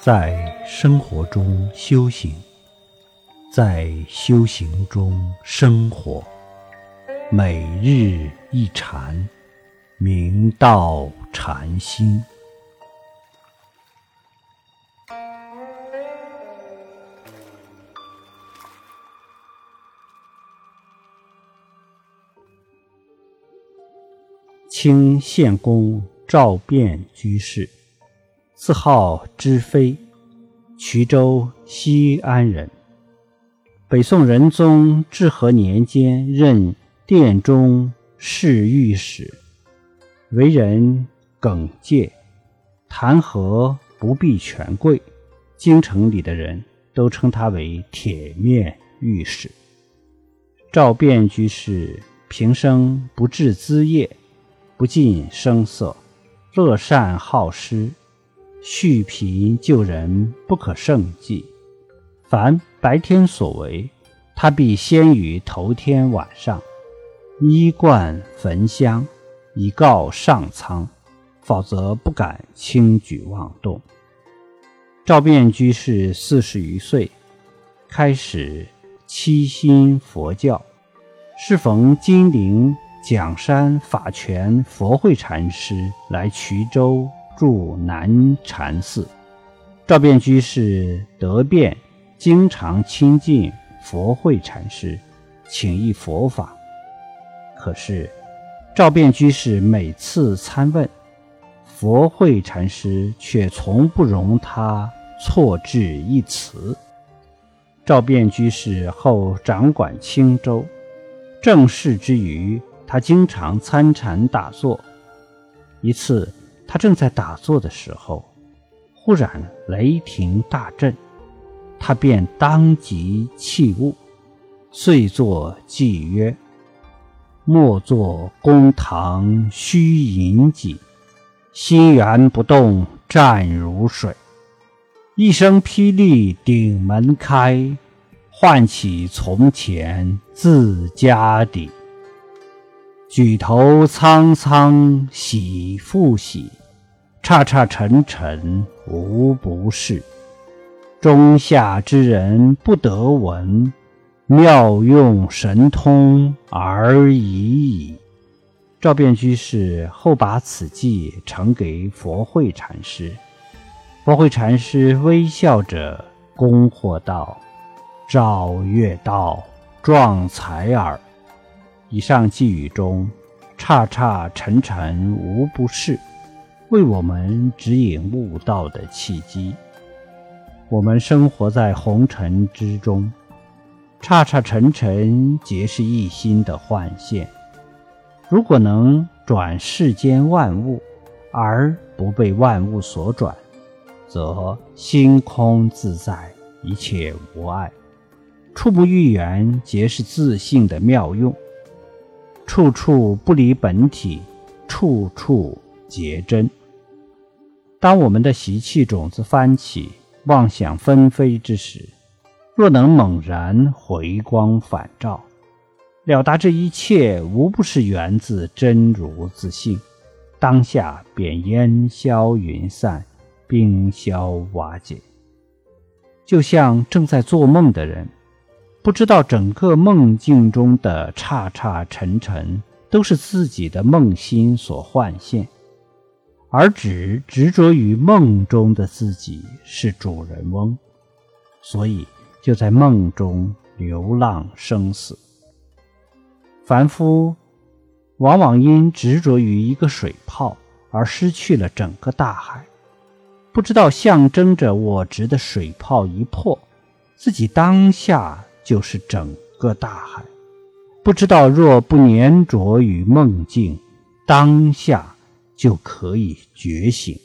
在生活中修行，在修行中生活，每日一禅，明道禅心。清献公赵卞居士。自号知飞，衢州西安人。北宋仁宗至和年间任殿中侍御史，为人耿介，谈何不避权贵。京城里的人都称他为铁面御史。赵卞居士平生不治资业，不近声色，乐善好施。恤贫救人不可胜计，凡白天所为，他必先于头天晚上，衣冠焚香，以告上苍，否则不敢轻举妄动。赵卞居士四十余岁，开始七心佛教，适逢金陵蒋山法权佛慧禅师来衢州。住南禅寺，赵卞居士得便，经常亲近佛慧禅师，请益佛法。可是，赵卞居士每次参问，佛慧禅师却从不容他错置一词。赵卞居士后掌管青州，正事之余，他经常参禅打坐。一次。他正在打坐的时候，忽然雷霆大震，他便当即弃悟，遂作偈曰：“莫作公堂虚隐己，心源不动湛如水。一声霹雳顶门开，唤起从前自家底。举头苍苍喜复喜。”刹刹沉沉无不是，中下之人不得闻，妙用神通而已矣。赵卞居士后把此偈呈给佛慧禅师，佛慧禅师微笑着恭贺道：“赵月道壮才耳。”以上寄语中，刹刹沉沉无不是。为我们指引悟道的契机。我们生活在红尘之中，刹刹沉沉皆是一心的幻现。如果能转世间万物，而不被万物所转，则心空自在，一切无碍，触不欲缘，皆是自信的妙用。处处不离本体，处处结真。当我们的习气种子翻起，妄想纷飞之时，若能猛然回光返照，了达这一切无不是源自真如自性，当下便烟消云散，冰消瓦解。就像正在做梦的人，不知道整个梦境中的刹刹沉沉都是自己的梦心所幻现。而只执着于梦中的自己是主人翁，所以就在梦中流浪生死。凡夫往往因执着于一个水泡而失去了整个大海，不知道象征着我执的水泡一破，自己当下就是整个大海；不知道若不粘着于梦境，当下。就可以觉醒。